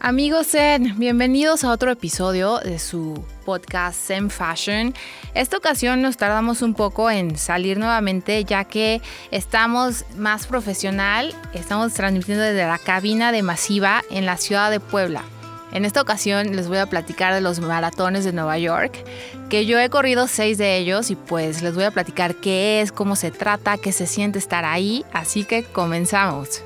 Amigos Zen, bienvenidos a otro episodio de su podcast Zen Fashion. Esta ocasión nos tardamos un poco en salir nuevamente ya que estamos más profesional, estamos transmitiendo desde la cabina de Masiva en la ciudad de Puebla. En esta ocasión les voy a platicar de los maratones de Nueva York, que yo he corrido seis de ellos y pues les voy a platicar qué es, cómo se trata, qué se siente estar ahí, así que comenzamos.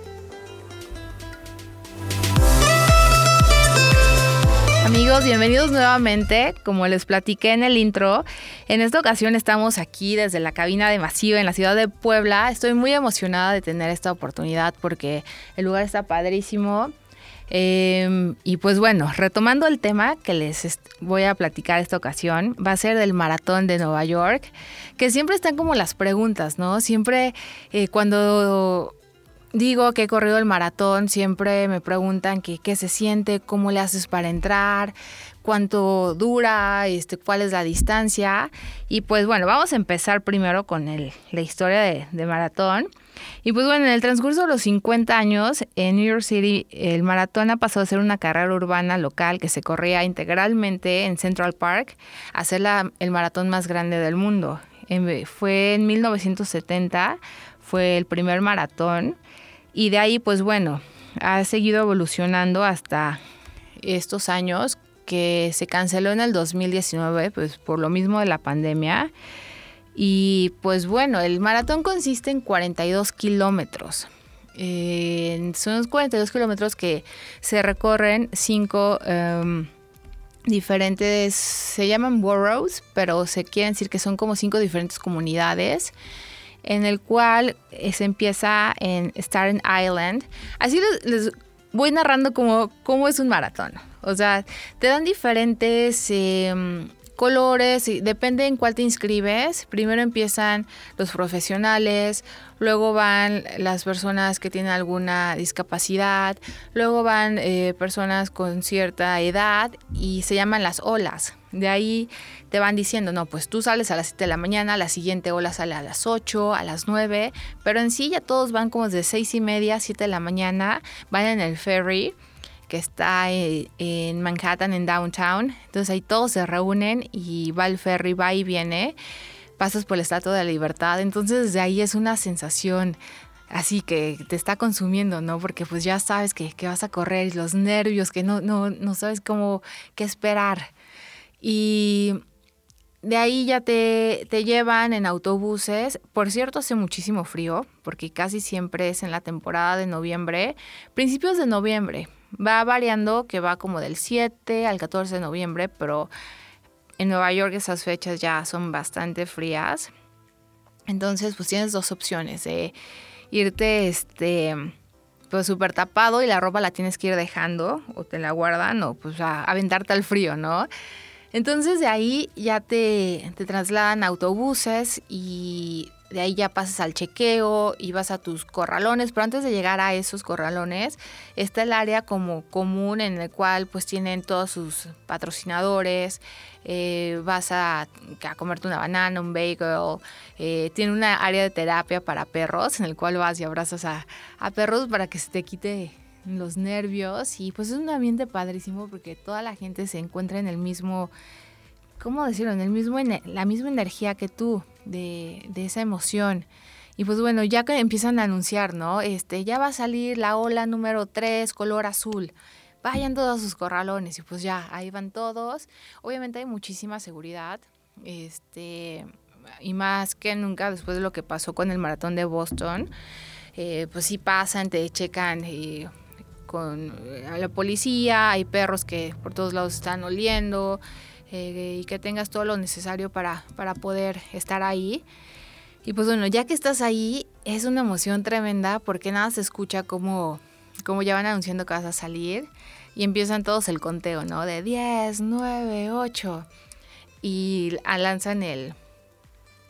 Amigos, bienvenidos nuevamente. Como les platiqué en el intro, en esta ocasión estamos aquí desde la cabina de Masiva en la ciudad de Puebla. Estoy muy emocionada de tener esta oportunidad porque el lugar está padrísimo. Em, y pues bueno, retomando el tema que les voy a platicar esta ocasión, va a ser del maratón de Nueva York, que siempre están como las preguntas, ¿no? Siempre eh, cuando digo que he corrido el maratón, siempre me preguntan qué se siente, cómo le haces para entrar, cuánto dura, este, cuál es la distancia. Y pues bueno, vamos a empezar primero con el, la historia de, maratón. Y pues bueno, en el transcurso de los 50 años en New York City, el maratón ha pasado a ser una carrera urbana local que se corría integralmente en Central Park a ser la, el maratón más grande del mundo. Fue en 1970, fue el primer maratón y de ahí, pues bueno, ha seguido evolucionando hasta estos años que se canceló en el 2019, pues por lo mismo de la pandemia. Y pues bueno, el maratón consiste en 42 kilómetros. Eh, son 42 kilómetros que se recorren cinco em, diferentes, se llaman boroughs, pero se quiere decir que son como cinco diferentes comunidades en el cual eh, se empieza en Staten Island. Así les, voy narrando cómo, cómo, es un maratón. O sea, te dan diferentes em, colores, depende en cuál te inscribes. Primero empiezan los profesionales, luego van las personas que tienen alguna discapacidad, luego van eh, personas con cierta edad y se llaman las olas. De ahí te van diciendo, no, pues tú sales a las 7 de la mañana, la siguiente ola sale a las 8, a las 9, pero en sí ya todos van como de 6 y media, 7 de la mañana, van en el ferry que está eh, en Manhattan, en Downtown. Entonces ahí todos se reúnen y va el ferry, va y viene, pasas por el Estatua de la Libertad. Entonces desde ahí es una sensación así que te está consumiendo, ¿no? Porque pues ya sabes que, que vas a correr los nervios, que no, no, no sabes cómo, qué esperar. Y de ahí ya te, te, llevan en autobuses. Por cierto, hace muchísimo frío, porque casi siempre es en la temporada de noviembre, principios de noviembre. Va variando, que va como del 7 al 14 de noviembre, pero en Nueva York esas fechas ya son bastante frías. Entonces, pues tienes dos opciones, de irte este pues súper tapado y la ropa la tienes que ir dejando o te la guardan o pues a aventarte al frío, ¿no? Entonces de ahí ya te, te trasladan autobuses y de ahí ya pasas al chequeo y vas a tus corralones, pero antes de llegar a esos corralones está el área como común en el cual pues tienen todos sus patrocinadores, eh, vas a, a, comerte una banana, un bagel, eh, tiene una área de terapia para perros en el cual vas y abrazas a, a perros para que se te quite los nervios y pues es un ambiente padrísimo porque toda la gente se encuentra en el mismo, ¿cómo decirlo? En el mismo, la misma energía que tú de, de esa emoción. Y pues bueno, ya que empiezan a anunciar, ¿no? Este, ya va a salir la ola número 3, color azul. Vayan todos sus corralones y pues ya, ahí van todos. Obviamente hay muchísima seguridad. Este, y más que nunca después de lo que pasó con el maratón de Boston, eh, pues sí pasan, te checan y con eh, la policía, hay perros que por todos lados están oliendo eh, y que tengas todo lo necesario para, para poder estar ahí. Y pues bueno, ya que estás ahí, es una emoción tremenda porque nada se escucha como, como ya van anunciando que vas a salir y empiezan todos el conteo, ¿no? De 10, 9, 8 y lanzan el,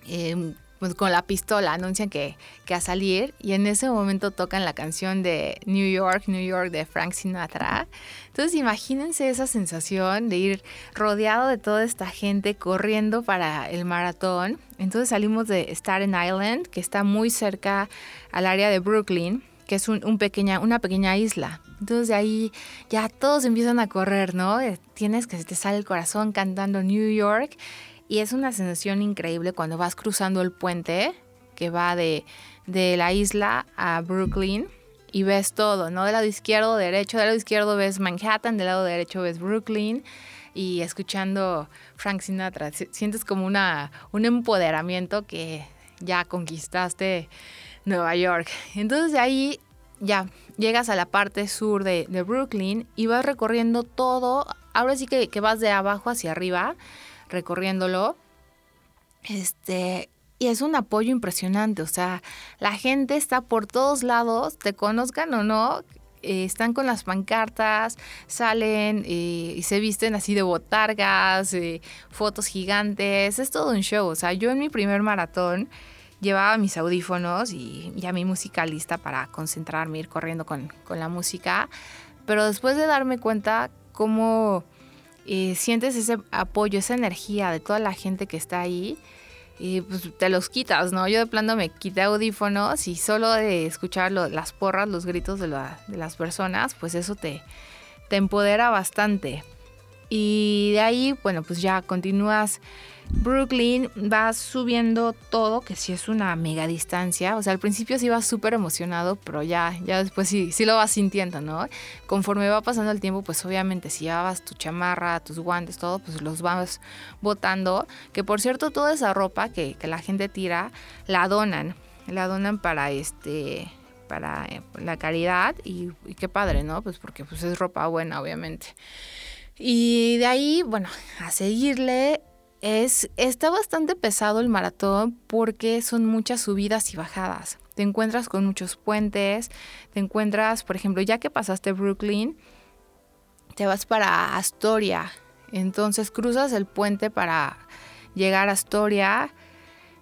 em, pues con la pistola anuncian que, que a salir y en ese momento tocan la canción de New York, New York de Frank Sinatra. Entonces imagínense esa sensación de ir rodeado de toda esta gente corriendo para el maratón. Entonces salimos de Staten Island, que está muy cerca al área de Brooklyn, que es un, pequeña, una pequeña isla. Entonces de ahí ya todos empiezan a correr, ¿no? Eh, tienes que se te sale el corazón cantando New York y es una sensación increíble cuando vas cruzando el puente que va de, de la isla a Brooklyn y ves todo, ¿no? Del lado izquierdo, derecho, del lado izquierdo ves Manhattan, del lado derecho ves Brooklyn y escuchando Frank Sinatra, sientes como una, un empoderamiento que ya conquistaste Nueva York. Entonces de ahí ya llegas a la parte sur de, Brooklyn y vas recorriendo todo, ahora sí que, que, vas de abajo hacia arriba, recorriéndolo. Este, y es un apoyo impresionante, o sea, la gente está por todos lados, te conozcan o no, eh, están con las pancartas, salen eh, y se visten así de botargas, eh, fotos gigantes, es todo un show, o sea, yo en mi primer maratón llevaba mis audífonos y ya mi música lista para concentrarme, ir corriendo con, con la música, pero después de darme cuenta cómo sientes ese apoyo, esa energía de toda la gente que está ahí, y pues te los quitas, ¿no? Yo de plano me quité audífonos y solo de escuchar las porras, los gritos de, de, las personas, pues eso te, te empodera bastante. Y de ahí, bueno, pues ya continúas Brooklyn, vas subiendo todo, que sí es una mega distancia. O sea, al principio sí vas súper emocionado, pero ya, ya después sí, sí lo vas sintiendo, ¿no? Conforme va pasando el tiempo, pues obviamente si llevabas tu chamarra, tus guantes, todo, pues los vas botando. Que por cierto, toda esa ropa que, la gente tira, la donan. La donan para este para eh, la caridad y, y, qué padre, ¿no? Pues porque pues es ropa buena, obviamente. Y de ahí, bueno, a seguirle es, está bastante pesado el maratón porque son muchas subidas y bajadas. Te encuentras con muchos puentes, te encuentras, por ejemplo, ya que pasaste Brooklyn, te vas para Astoria. Entonces cruzas el puente para llegar a Astoria,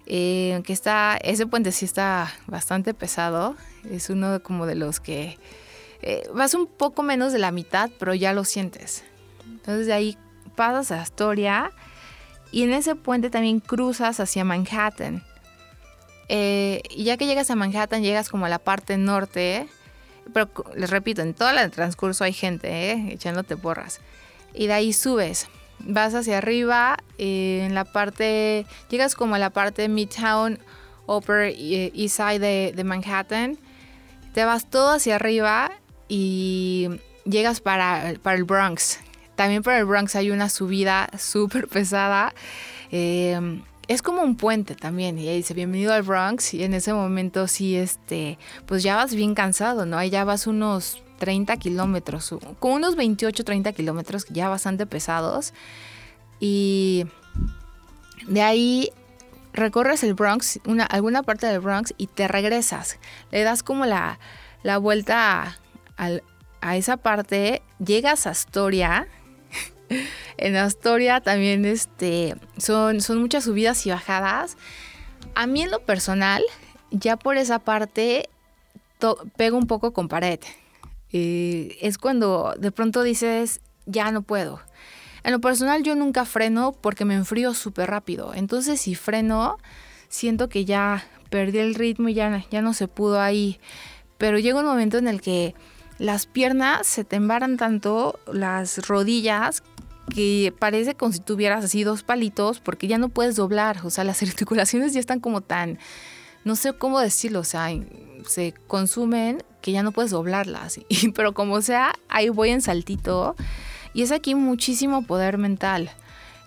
eh, que está, ese puente sí está bastante pesado. Es uno como de los que eh, vas un poco menos de la mitad, pero ya lo sientes. Entonces de ahí pasas a Astoria y en ese puente también cruzas hacia Manhattan. Eh, y ya que llegas a Manhattan, llegas como a la parte norte. Pero les repito, en todo el transcurso hay gente ¿eh? echándote porras. Y de ahí subes. Vas hacia arriba, eh, en la parte. Llegas como a la parte Midtown, Upper East Side de, de Manhattan. Te vas todo hacia arriba y llegas para, para el Bronx, también para el Bronx hay una subida súper pesada. Em, es como un puente también y dice bienvenido al Bronx y en ese momento sí, este, pues ya vas bien cansado, ¿no? Ahí ya vas unos 30 kilómetros, con unos 28, 30 kilómetros ya bastante pesados y de ahí recorres el Bronx, una, alguna parte del Bronx y te regresas, le das como la, la vuelta a, a esa parte, llegas a Astoria, en Astoria también este, son, muchas subidas y bajadas. A mí en lo personal, ya por esa parte, pego un poco con pared. Eh, es cuando de pronto dices, ya no puedo. En lo personal yo nunca freno porque me enfrío súper rápido. Entonces si freno, siento que ya perdí el ritmo y ya, ya no se pudo ahí. Pero llega un momento en el que las piernas se te embaran tanto, las rodillas, que parece como si tuvieras así dos palitos porque ya no puedes doblar, o sea, las articulaciones ya están como tan, no sé cómo decirlo, o sea, se consumen que ya no puedes doblarlas, pero como sea, ahí voy en saltito y es aquí muchísimo poder mental.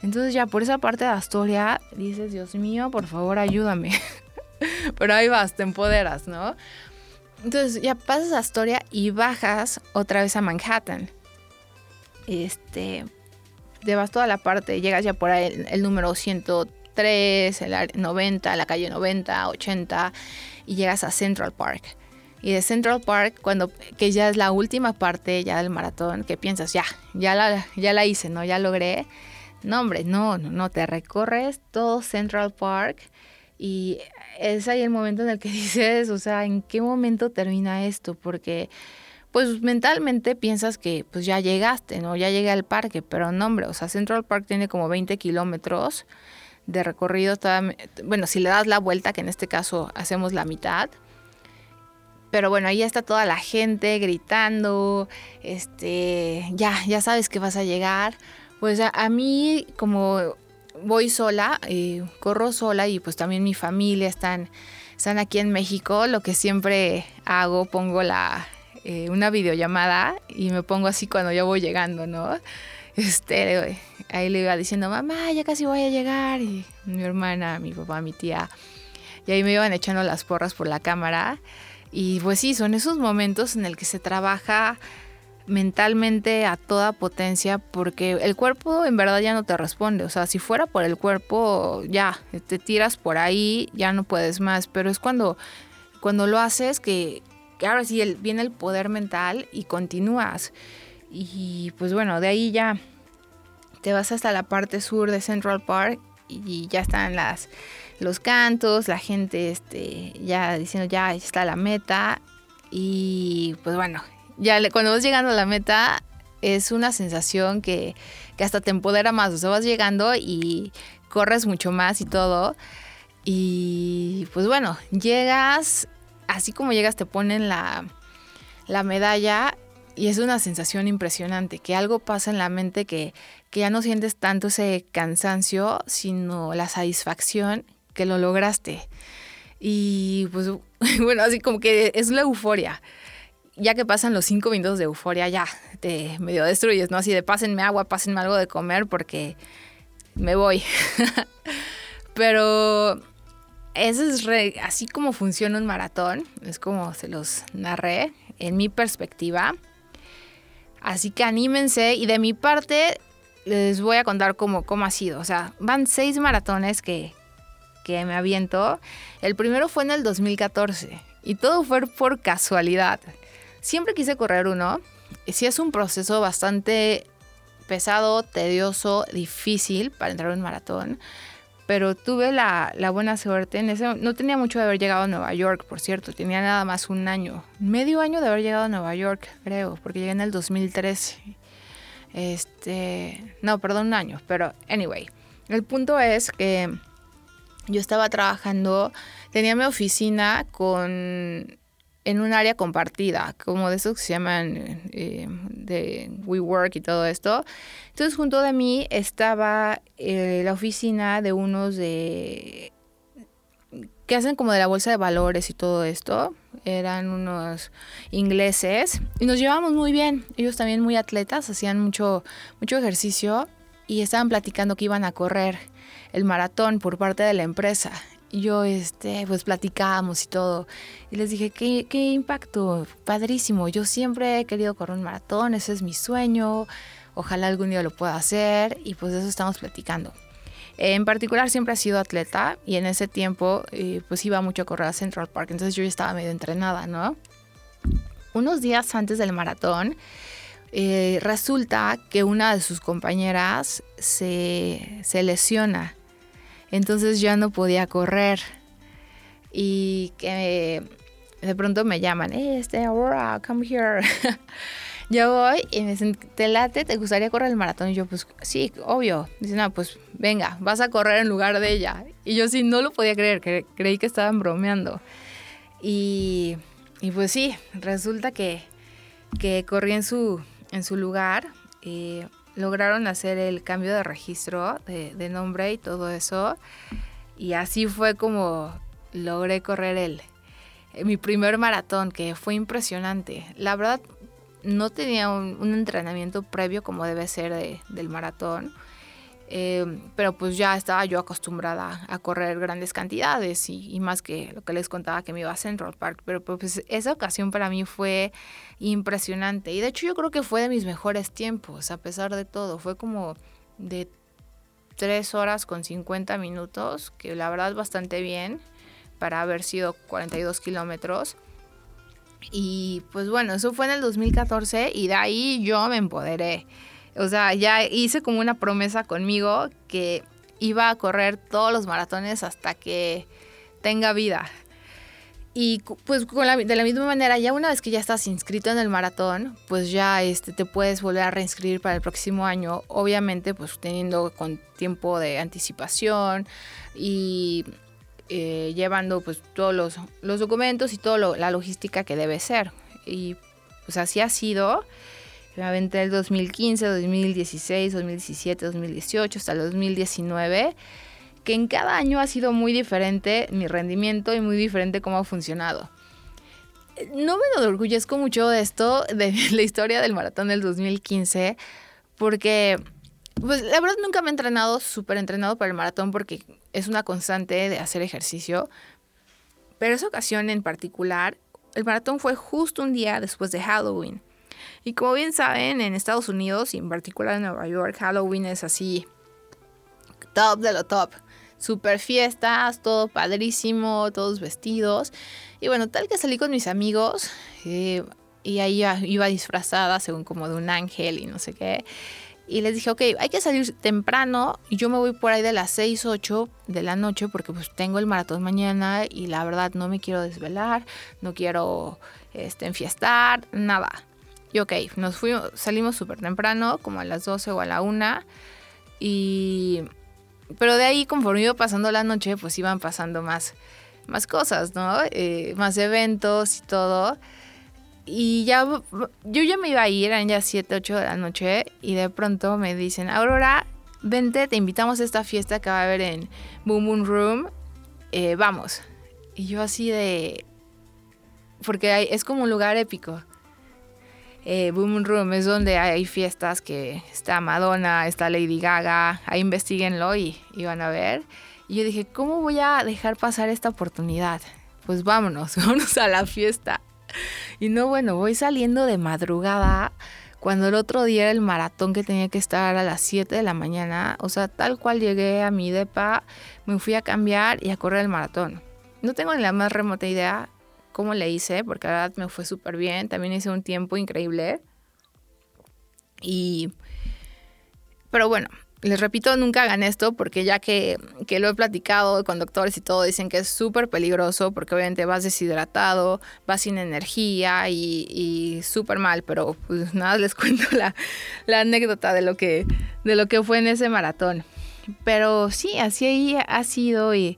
Entonces ya por esa parte de Astoria dices, Dios mío, por favor ayúdame. pero ahí vas, te empoderas, ¿no? Entonces ya pasas a Astoria y bajas otra vez a Manhattan. Este, te toda la parte, llegas ya por el, número 103, el 90, la calle 90, 80 y llegas a Central Park. Y de Central Park, cuando que ya es la última parte ya del maratón, que piensas, ya, ya la, ya la hice, ¿no? Ya logré. No, hombre, no, no, no, te recorres todo Central Park y es ahí el momento en el que dices, o sea, ¿en qué momento termina esto? Porque pues mentalmente piensas que pues ya llegaste, ¿no? Ya llegué al parque, pero no, hombre, o sea, Central Park tiene como 20 kilómetros de recorrido, bueno, si le das la vuelta, que en este caso hacemos la mitad, pero bueno, ahí está toda la gente gritando, este, ya, ya sabes que vas a llegar. Pues a, mí, como voy sola, eh, corro sola y pues también mi familia están, están aquí en México, lo que siempre hago, pongo la, eh, una videollamada y me pongo así cuando ya voy llegando, ¿no? Este, ahí le iba diciendo, mamá, ya casi voy a llegar. Y mi hermana, mi papá, mi tía. Y ahí me iban echando las porras por la cámara. Y pues sí, son esos momentos en el que se trabaja mentalmente a toda potencia porque el cuerpo en verdad ya no te responde. O sea, si fuera por el cuerpo, ya, te tiras por ahí, ya no puedes más. Pero es cuando, cuando lo haces que, que ahora sí viene el poder mental y continúas. Y pues bueno, de ahí ya te vas hasta la parte sur de Central Park y ya están las los cantos, la gente este ya diciendo ya está la meta y pues bueno, ya cuando vas llegando a la meta es una sensación que, que hasta te empodera más, o sea, vas llegando y corres mucho más y todo. Y pues bueno, llegas, así como llegas te ponen la, la medalla y es una sensación impresionante, que algo pasa en la mente que, que ya no sientes tanto ese cansancio, sino la satisfacción que lo lograste. Y pues bueno, así como que es la euforia. Ya que pasan los cinco minutos de euforia, ya te medio destruyes, ¿no? Así de pásenme agua, pásenme algo de comer porque me voy. Pero eso es así como funciona un maratón, es como se los narré en mi perspectiva. Así que anímense y de mi parte les voy a contar cómo, cómo ha sido. O sea, van seis maratones que, que me aviento. El primero fue en el 2014 y todo fue por casualidad. Siempre quise correr uno. Sí es un proceso bastante pesado, tedioso, difícil para entrar en un maratón pero tuve la, buena suerte. En ese, no tenía mucho de haber llegado a Nueva York, por cierto, tenía nada más un año, medio año de haber llegado a Nueva York, creo, porque llegué en el 2013. Este, no, perdón, un año, pero anyway, el punto es que yo estaba trabajando, tenía mi oficina con en un área compartida, como de esos que se llaman eh, de WeWork y todo esto. Entonces junto de mí estaba eh, la oficina de unos de que hacen como de la bolsa de valores y todo esto. Eran unos ingleses y nos llevamos muy bien. Ellos también muy atletas, hacían mucho, mucho ejercicio y estaban platicando que iban a correr el maratón por parte de la empresa yo, este, pues platicábamos y todo. Y les dije, ¿qué, qué impacto, padrísimo. Yo siempre he querido correr un maratón, ese es mi sueño. Ojalá algún día lo pueda hacer y pues de eso estamos platicando. En particular siempre he sido atleta y en ese tiempo eh, pues iba mucho a correr a Central Park, entonces yo ya estaba medio entrenada, ¿no? Unos días antes del maratón, eh, resulta que una de sus compañeras se, se lesiona entonces ya no podía correr. Y que de pronto me llaman, eh, este, Aurora, come here. yo voy y me dicen, ¿te late? ¿Te gustaría correr el maratón? Y yo, pues sí, obvio. Dicen, no, pues venga, vas a correr en lugar de ella. Y yo sí, no lo podía creer, creí que estaban bromeando. Y, y pues sí, resulta que, que corrí en su, en su lugar. Y lograron hacer el cambio de registro de, nombre y todo eso. Y así fue como logré correr el, mi primer maratón, que fue impresionante. La verdad, no tenía un, entrenamiento previo como debe ser del maratón. Em, pero pues ya estaba yo acostumbrada a correr grandes cantidades y, más que lo que les contaba que me iba a Central Park. Pero pues esa ocasión para mí fue impresionante. Y de hecho yo creo que fue de mis mejores tiempos, a pesar de todo. Fue como de 3 horas con 50 minutos, que la verdad es bastante bien para haber sido 42 kilómetros. Y pues bueno, eso fue en el 2014 y de ahí yo me empoderé. O sea, ya hice como una promesa conmigo que iba a correr todos los maratones hasta que tenga vida. Y pues de la misma manera, ya una vez que ya estás inscrito en el maratón, pues ya este, te puedes volver a reinscribir para el próximo año, obviamente pues teniendo con tiempo de anticipación y eh, llevando pues todos los, documentos y toda la logística que debe ser. Y pues así ha sido. Me aventé el 2015, 2016, 2017, 2018 hasta el 2019, que en cada año ha sido muy diferente mi rendimiento y muy diferente cómo ha funcionado. No me enorgullezco mucho de esto, de la historia del maratón del 2015, porque pues la verdad nunca me he entrenado súper entrenado para el maratón porque es una constante de hacer ejercicio. Pero esa ocasión en particular, el maratón fue justo un día después de Halloween. Y como bien saben, en Estados Unidos y en particular en Nueva York, Halloween es así, top de lo top. Super fiestas, todo padrísimo, todos vestidos. Y bueno, tal que salí con mis amigos eh, y ahí iba, disfrazada según como de un ángel y no sé qué. Y les dije, ok, hay que salir temprano. Yo me voy por ahí de las 6, 8 de la noche porque pues tengo el maratón mañana y la verdad no me quiero desvelar, no quiero este, enfiestar, nada. Y ok, nos fuimos, salimos súper temprano, como a las 12 o a la 1. Y... Pero de ahí, conforme iba pasando la noche, pues iban pasando más, más cosas, ¿no? Eh, más eventos y todo. Y ya, yo ya me iba a ir, eran ya 7, 8 de la noche, y de pronto me dicen, Aurora, vente, te invitamos a esta fiesta que va a haber en Boom Boom Room, eh, vamos. Y yo así de... Porque es como un lugar épico. Eh, Boom Room es donde hay fiestas que está Madonna, está Lady Gaga, ahí investiguenlo y, y van a ver. Y yo dije, ¿cómo voy a dejar pasar esta oportunidad? Pues vámonos, vámonos a la fiesta. Y no, bueno, voy saliendo de madrugada cuando el otro día era el maratón que tenía que estar a las 7 de la mañana. O sea, tal cual llegué a mi depa, me fui a cambiar y a correr el maratón. No tengo ni la más remota idea cómo le hice, porque la verdad me fue súper bien. También hice un tiempo increíble. Y... Pero bueno, les repito, nunca hagan esto porque ya que, lo he platicado con doctores y todo, dicen que es súper peligroso porque obviamente vas deshidratado, vas sin energía y, súper mal, pero pues nada, les cuento la, anécdota de lo, que, de lo que fue en ese maratón. Pero sí, así ha sido y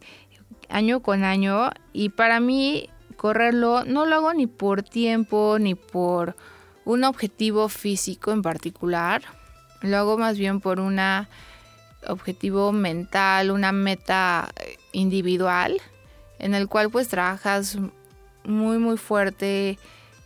año con año y para mí correrlo no lo hago ni por tiempo ni por un objetivo físico en particular. Lo hago más bien por un objetivo mental, una meta individual, en el cual pues trabajas muy muy fuerte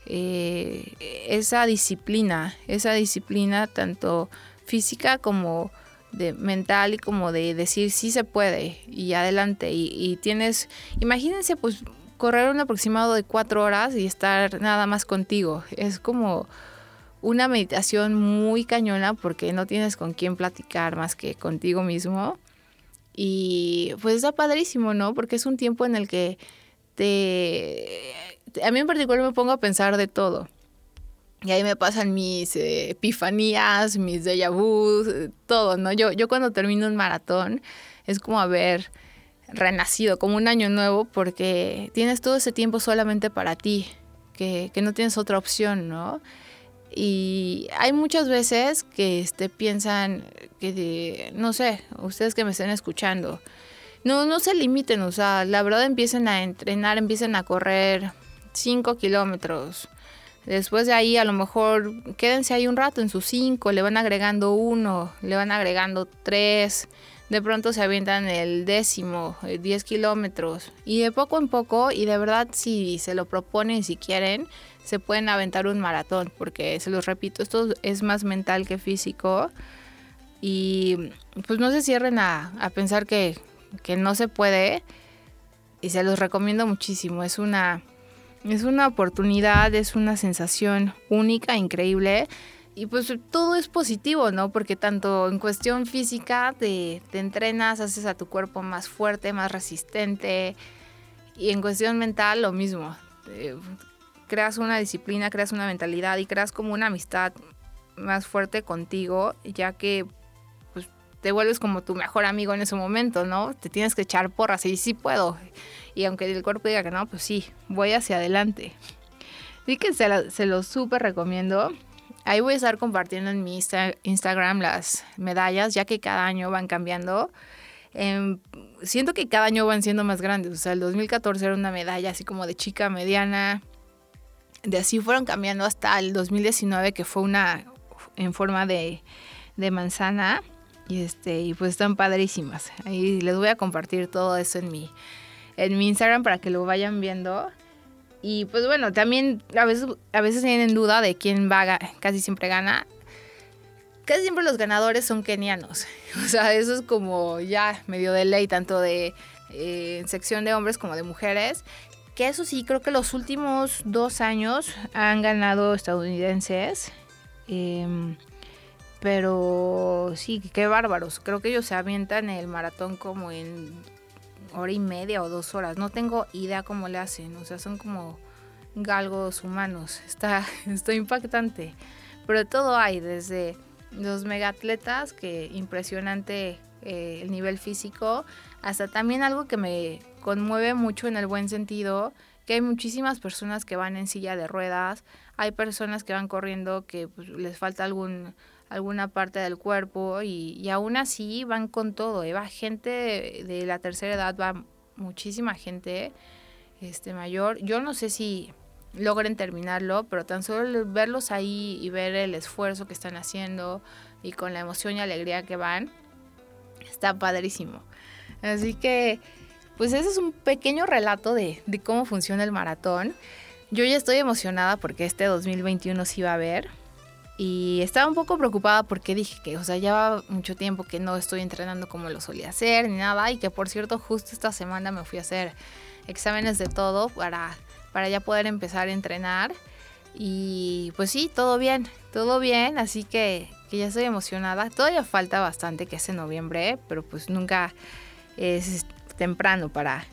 eh, esa disciplina, esa disciplina tanto física como de mental y como de decir sí se puede y adelante y, y, tienes, imagínense pues correr un aproximado de cuatro horas y estar nada más contigo, es como una meditación muy cañona porque no tienes con quién platicar más que contigo mismo. Y pues está padrísimo, ¿no? Porque es un tiempo en el que te... A mí en particular me pongo a pensar de todo. Y ahí me pasan mis eh, epifanías, mis déjà vu, todo, ¿no? Yo, yo cuando termino un maratón es como haber renacido, como un año nuevo, porque tienes todo ese tiempo solamente para ti, que, que no tienes otra opción, ¿no? Y hay muchas veces que este, piensan que, no sé, ustedes que me estén escuchando, no, no se limiten, o sea, la verdad empiecen a entrenar, empiecen a correr 5 kilómetros. Después de ahí a lo mejor quédense ahí un rato en sus 5, le van agregando uno, le van agregando tres, de pronto se avientan el décimo, 10 kilómetros. Y de poco en poco, y de verdad si se lo proponen, si quieren, se pueden aventar un maratón, porque se los repito, esto es más mental que físico. Y pues no se cierren a, pensar que, que, no se puede. Y se los recomiendo muchísimo. Es una, es una oportunidad, es una sensación única, increíble. Y pues todo es positivo, ¿no? Porque tanto en cuestión física te, te entrenas, haces a tu cuerpo más fuerte, más resistente. Y en cuestión mental lo mismo creas una disciplina, creas una mentalidad y creas como una amistad más fuerte contigo, ya que pues, te vuelves como tu mejor amigo en ese momento, ¿no? Te tienes que echar porras y sí puedo. Y aunque el cuerpo diga que no, pues sí, voy hacia adelante. Así que se, se lo súper recomiendo. Ahí voy a estar compartiendo en mi Instagram las medallas, ya que cada año van cambiando. Em, siento que cada año van siendo más grandes. O sea, el 2014 era una medalla así como de chica mediana. De así fueron cambiando hasta el 2019, que fue una en forma de, de manzana. Y este, y pues están padrísimas. Ahí les voy a compartir todo eso en mi, en mi Instagram para que lo vayan viendo. Y pues bueno, también a veces, a veces tienen duda de quién va, casi siempre gana. Casi siempre los ganadores son kenianos. O sea, eso es como ya medio de ley, tanto de eh, sección de hombres como de mujeres. Que eso sí, creo que los últimos dos años han ganado estadounidenses. Em, pero sí, qué bárbaros. Creo que ellos se avientan el maratón como en hora y media o dos horas. No tengo idea cómo le hacen. O sea, son como galgos humanos. Está, impactante. Pero todo hay, desde los megatletas, que impresionante eh, el nivel físico, hasta también algo que me conmueve mucho en el buen sentido, que hay muchísimas personas que van en silla de ruedas, hay personas que van corriendo que pues, les falta algún alguna parte del cuerpo y, aún así van con todo. ¿eh? Va gente de, la tercera edad, va muchísima gente este, mayor. Yo no sé si logren terminarlo, pero tan solo verlos ahí y ver el esfuerzo que están haciendo y con la emoción y alegría que van, está padrísimo. Así que, pues ese es un pequeño relato de, de cómo funciona el maratón. Yo ya estoy emocionada porque este 2021 sí va a haber. Y estaba un poco preocupada porque dije que, o sea, ya mucho tiempo que no estoy entrenando como lo solía hacer ni nada. Y que por cierto, justo esta semana me fui a hacer exámenes de todo para, para ya poder empezar a entrenar. Y pues sí, todo bien, todo bien. Así que, que ya estoy emocionada. Todavía falta bastante que es en noviembre, pero pues nunca es temprano para,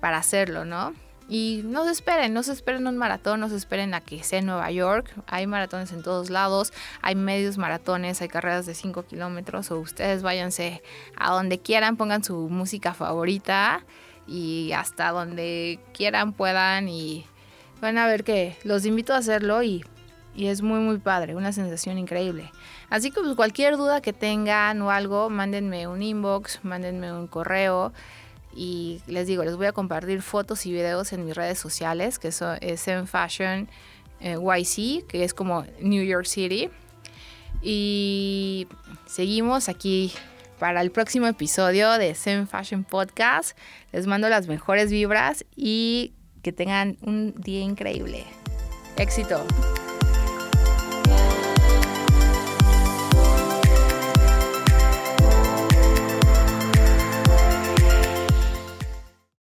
para hacerlo, ¿no? Y no se esperen, no se esperen un maratón, no se esperen a que sea en Nueva York. Hay maratones en todos lados, hay medios maratones, hay carreras de 5 kilómetros o ustedes váyanse a donde quieran, pongan su música favorita y hasta donde quieran puedan y van a ver que los invito a hacerlo y, es muy muy padre, una sensación increíble. Así que pues, cualquier duda que tengan o algo, mándenme un inbox, mándenme un correo. Y les digo, les voy a compartir fotos y videos en mis redes sociales, que son, es en Fashion eh, YC, que es como New York City. Y seguimos aquí para el próximo episodio de Zen Fashion Podcast. Les mando las mejores vibras y que tengan un día increíble. Éxito.